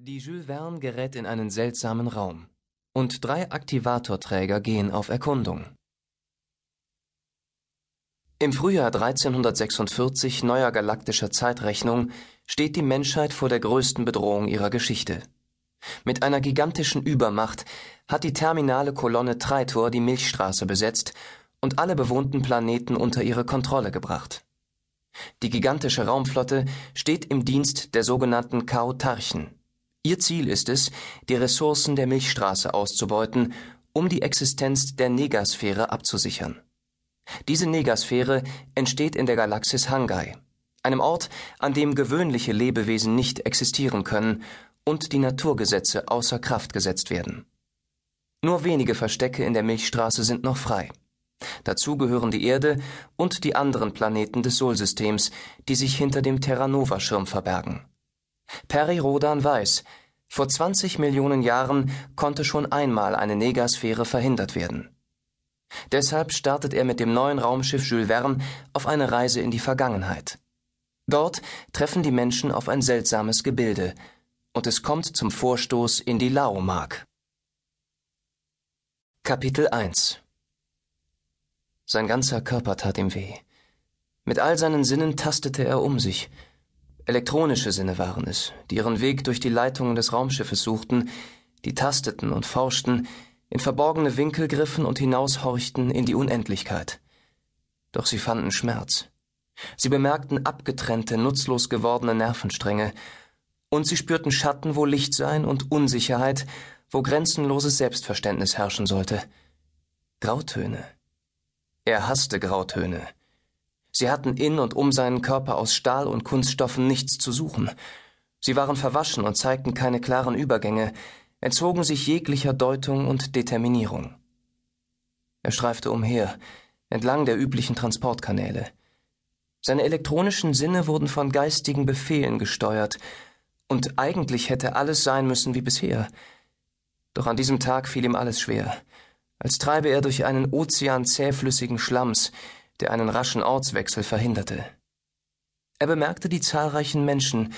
Die Jules Verne gerät in einen seltsamen Raum und drei Aktivatorträger gehen auf Erkundung. Im Frühjahr 1346 neuer galaktischer Zeitrechnung steht die Menschheit vor der größten Bedrohung ihrer Geschichte. Mit einer gigantischen Übermacht hat die terminale Kolonne Treitor die Milchstraße besetzt und alle bewohnten Planeten unter ihre Kontrolle gebracht. Die gigantische Raumflotte steht im Dienst der sogenannten Chaotarchen Ihr Ziel ist es, die Ressourcen der Milchstraße auszubeuten, um die Existenz der Negasphäre abzusichern. Diese Negasphäre entsteht in der Galaxis Hangai, einem Ort, an dem gewöhnliche Lebewesen nicht existieren können und die Naturgesetze außer Kraft gesetzt werden. Nur wenige Verstecke in der Milchstraße sind noch frei. Dazu gehören die Erde und die anderen Planeten des Solsystems, die sich hinter dem Terranova-Schirm verbergen. Perry Rodan weiß, vor 20 Millionen Jahren konnte schon einmal eine Negasphäre verhindert werden. Deshalb startet er mit dem neuen Raumschiff Jules Verne auf eine Reise in die Vergangenheit. Dort treffen die Menschen auf ein seltsames Gebilde und es kommt zum Vorstoß in die Laomark. Kapitel 1 Sein ganzer Körper tat ihm weh. Mit all seinen Sinnen tastete er um sich, Elektronische Sinne waren es, die ihren Weg durch die Leitungen des Raumschiffes suchten, die tasteten und forschten, in verborgene Winkel griffen und hinaushorchten in die Unendlichkeit. Doch sie fanden Schmerz. Sie bemerkten abgetrennte, nutzlos gewordene Nervenstränge, und sie spürten Schatten, wo Licht sein und Unsicherheit, wo grenzenloses Selbstverständnis herrschen sollte. Grautöne. Er hasste Grautöne. Sie hatten in und um seinen Körper aus Stahl und Kunststoffen nichts zu suchen. Sie waren verwaschen und zeigten keine klaren Übergänge, entzogen sich jeglicher Deutung und Determinierung. Er streifte umher, entlang der üblichen Transportkanäle. Seine elektronischen Sinne wurden von geistigen Befehlen gesteuert, und eigentlich hätte alles sein müssen wie bisher. Doch an diesem Tag fiel ihm alles schwer, als treibe er durch einen Ozean zähflüssigen Schlamms, der einen raschen Ortswechsel verhinderte. Er bemerkte die zahlreichen Menschen,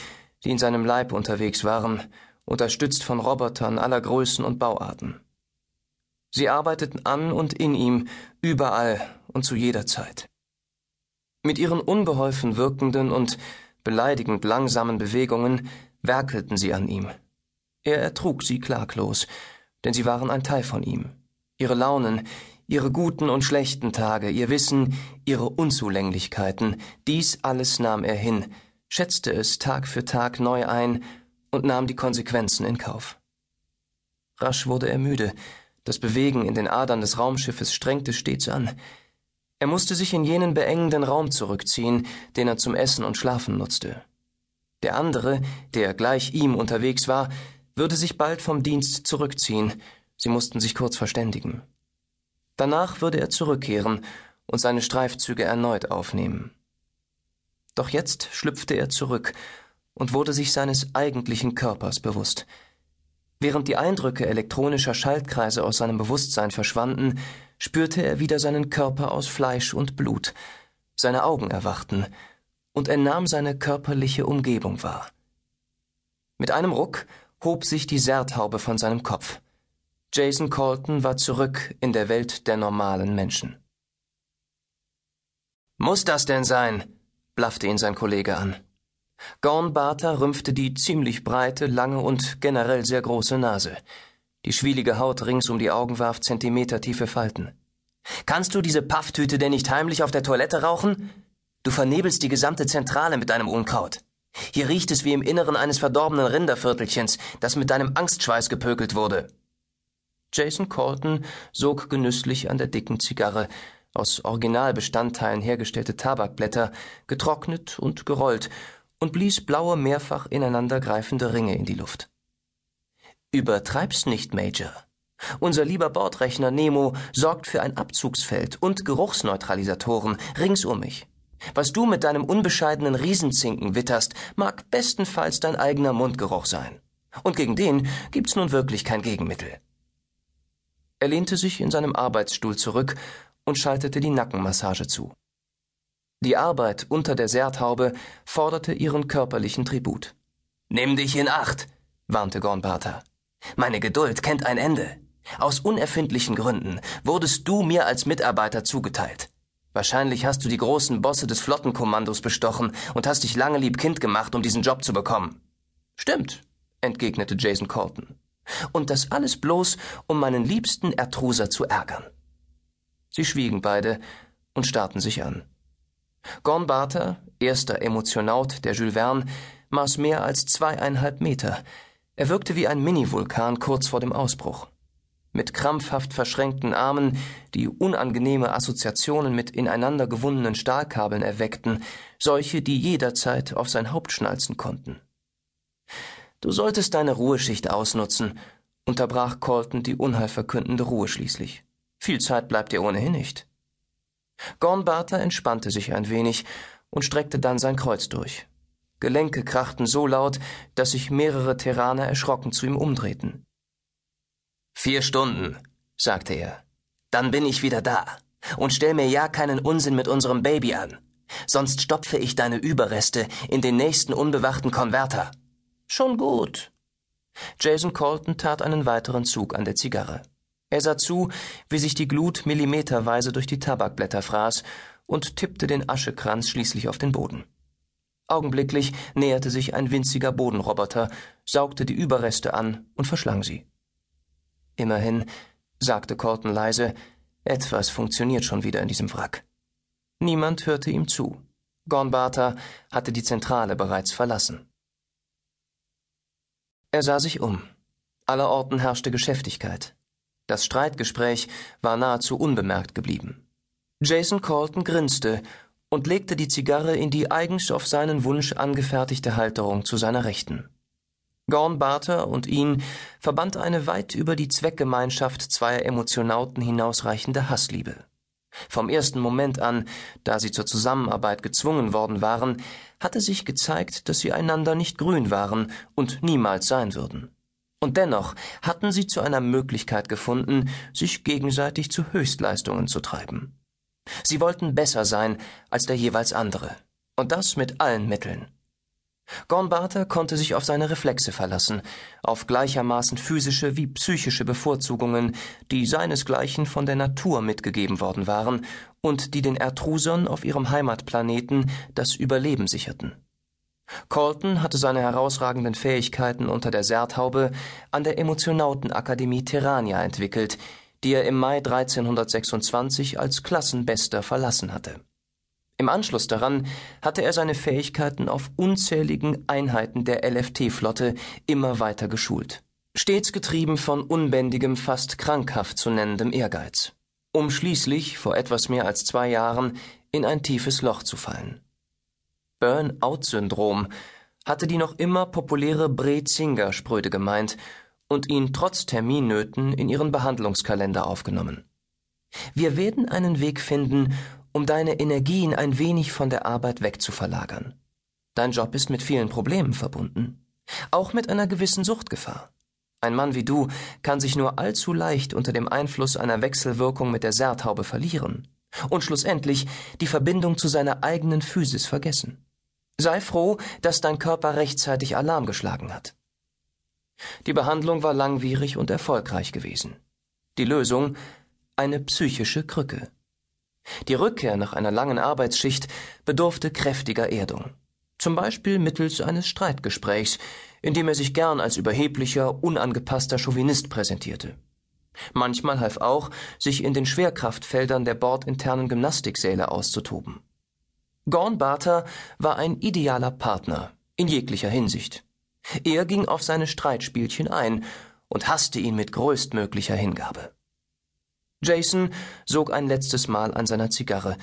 die in seinem Leib unterwegs waren, unterstützt von Robotern aller Größen und Bauarten. Sie arbeiteten an und in ihm, überall und zu jeder Zeit. Mit ihren unbeholfen wirkenden und beleidigend langsamen Bewegungen werkelten sie an ihm. Er ertrug sie klaglos, denn sie waren ein Teil von ihm. Ihre Launen, ihre guten und schlechten Tage, ihr Wissen, ihre Unzulänglichkeiten, dies alles nahm er hin, schätzte es Tag für Tag neu ein und nahm die Konsequenzen in Kauf. Rasch wurde er müde, das Bewegen in den Adern des Raumschiffes strengte stets an. Er musste sich in jenen beengenden Raum zurückziehen, den er zum Essen und Schlafen nutzte. Der andere, der gleich ihm unterwegs war, würde sich bald vom Dienst zurückziehen, sie mussten sich kurz verständigen. Danach würde er zurückkehren und seine Streifzüge erneut aufnehmen. Doch jetzt schlüpfte er zurück und wurde sich seines eigentlichen Körpers bewusst. Während die Eindrücke elektronischer Schaltkreise aus seinem Bewusstsein verschwanden, spürte er wieder seinen Körper aus Fleisch und Blut. Seine Augen erwachten, und er nahm seine körperliche Umgebung wahr. Mit einem Ruck hob sich die Serthaube von seinem Kopf. Jason Colton war zurück in der Welt der normalen Menschen. Muss das denn sein? blaffte ihn sein Kollege an. Gorn Barter rümpfte die ziemlich breite, lange und generell sehr große Nase. Die schwielige Haut rings um die Augen warf zentimetertiefe Falten. Kannst du diese Pafftüte denn nicht heimlich auf der Toilette rauchen? Du vernebelst die gesamte Zentrale mit deinem Unkraut. Hier riecht es wie im Inneren eines verdorbenen Rinderviertelchens, das mit deinem Angstschweiß gepökelt wurde. Jason Colton sog genüsslich an der dicken Zigarre, aus Originalbestandteilen hergestellte Tabakblätter, getrocknet und gerollt, und blies blaue, mehrfach ineinandergreifende Ringe in die Luft. Übertreib's nicht, Major. Unser lieber Bordrechner Nemo sorgt für ein Abzugsfeld und Geruchsneutralisatoren rings um mich. Was du mit deinem unbescheidenen Riesenzinken witterst, mag bestenfalls dein eigener Mundgeruch sein. Und gegen den gibt's nun wirklich kein Gegenmittel. Er lehnte sich in seinem Arbeitsstuhl zurück und schaltete die Nackenmassage zu. Die Arbeit unter der Serthaube forderte ihren körperlichen Tribut. Nimm dich in Acht, warnte Gornbarter. Meine Geduld kennt ein Ende. Aus unerfindlichen Gründen wurdest du mir als Mitarbeiter zugeteilt. Wahrscheinlich hast du die großen Bosse des Flottenkommandos bestochen und hast dich lange lieb Kind gemacht, um diesen Job zu bekommen. Stimmt, entgegnete Jason Colton. Und das alles bloß, um meinen liebsten Ertruser zu ärgern. Sie schwiegen beide und starrten sich an. Gorn erster Emotionaut der Jules Verne, maß mehr als zweieinhalb Meter. Er wirkte wie ein Mini-Vulkan kurz vor dem Ausbruch mit krampfhaft verschränkten Armen, die unangenehme Assoziationen mit ineinander gewundenen Stahlkabeln erweckten, solche, die jederzeit auf sein Haupt schnalzen konnten. Du solltest deine Ruheschicht ausnutzen, unterbrach Colton die unheilverkündende Ruhe schließlich. Viel Zeit bleibt dir ohnehin nicht. Gornbarter entspannte sich ein wenig und streckte dann sein Kreuz durch. Gelenke krachten so laut, dass sich mehrere Terraner erschrocken zu ihm umdrehten. Vier Stunden, sagte er. Dann bin ich wieder da. Und stell mir ja keinen Unsinn mit unserem Baby an. Sonst stopfe ich deine Überreste in den nächsten unbewachten Konverter. Schon gut. Jason Colton tat einen weiteren Zug an der Zigarre. Er sah zu, wie sich die Glut millimeterweise durch die Tabakblätter fraß und tippte den Aschekranz schließlich auf den Boden. Augenblicklich näherte sich ein winziger Bodenroboter, saugte die Überreste an und verschlang sie. Immerhin, sagte Colton leise, etwas funktioniert schon wieder in diesem Wrack. Niemand hörte ihm zu. Gornbarter hatte die Zentrale bereits verlassen. Er sah sich um. Allerorten herrschte Geschäftigkeit. Das Streitgespräch war nahezu unbemerkt geblieben. Jason Colton grinste und legte die Zigarre in die eigens auf seinen Wunsch angefertigte Halterung zu seiner Rechten. Gorn Barter und ihn verband eine weit über die Zweckgemeinschaft zweier Emotionauten hinausreichende Hassliebe. Vom ersten Moment an, da sie zur Zusammenarbeit gezwungen worden waren, hatte sich gezeigt, dass sie einander nicht grün waren und niemals sein würden. Und dennoch hatten sie zu einer Möglichkeit gefunden, sich gegenseitig zu Höchstleistungen zu treiben. Sie wollten besser sein als der jeweils andere, und das mit allen Mitteln. Gornbarter konnte sich auf seine Reflexe verlassen, auf gleichermaßen physische wie psychische Bevorzugungen, die seinesgleichen von der Natur mitgegeben worden waren und die den Ertrusern auf ihrem Heimatplaneten das Überleben sicherten. Colton hatte seine herausragenden Fähigkeiten unter der Serthaube an der Emotionautenakademie Terrania entwickelt, die er im Mai 1326 als Klassenbester verlassen hatte. Im Anschluss daran hatte er seine Fähigkeiten auf unzähligen Einheiten der LFT-Flotte immer weiter geschult. Stets getrieben von unbändigem, fast krankhaft zu nennendem Ehrgeiz. Um schließlich, vor etwas mehr als zwei Jahren, in ein tiefes Loch zu fallen. Burn-out-Syndrom hatte die noch immer populäre Bre-Zinger-Spröde gemeint und ihn trotz Terminnöten in ihren Behandlungskalender aufgenommen. Wir werden einen Weg finden, um deine Energien ein wenig von der Arbeit wegzuverlagern. Dein Job ist mit vielen Problemen verbunden, auch mit einer gewissen Suchtgefahr. Ein Mann wie du kann sich nur allzu leicht unter dem Einfluss einer Wechselwirkung mit der Serthaube verlieren und schlussendlich die Verbindung zu seiner eigenen Physis vergessen. Sei froh, dass dein Körper rechtzeitig Alarm geschlagen hat. Die Behandlung war langwierig und erfolgreich gewesen. Die Lösung eine psychische Krücke. Die Rückkehr nach einer langen Arbeitsschicht bedurfte kräftiger Erdung. Zum Beispiel mittels eines Streitgesprächs, in dem er sich gern als überheblicher, unangepasster Chauvinist präsentierte. Manchmal half auch, sich in den Schwerkraftfeldern der bordinternen Gymnastiksäle auszutoben. Gorn Barter war ein idealer Partner, in jeglicher Hinsicht. Er ging auf seine Streitspielchen ein und hasste ihn mit größtmöglicher Hingabe. Jason sog ein letztes Mal an seiner Zigarre,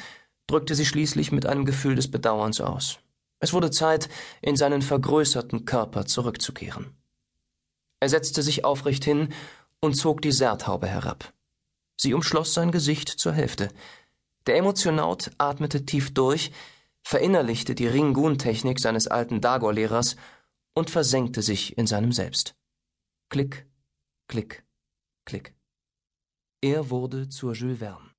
drückte sie schließlich mit einem Gefühl des Bedauerns aus. Es wurde Zeit, in seinen vergrößerten Körper zurückzukehren. Er setzte sich aufrecht hin und zog die Serthaube herab. Sie umschloss sein Gesicht zur Hälfte. Der Emotionaut atmete tief durch, verinnerlichte die Ringun-Technik seines alten Dagor-Lehrers und versenkte sich in seinem Selbst. Klick, klick, klick. Er wurde zur Jules Verne.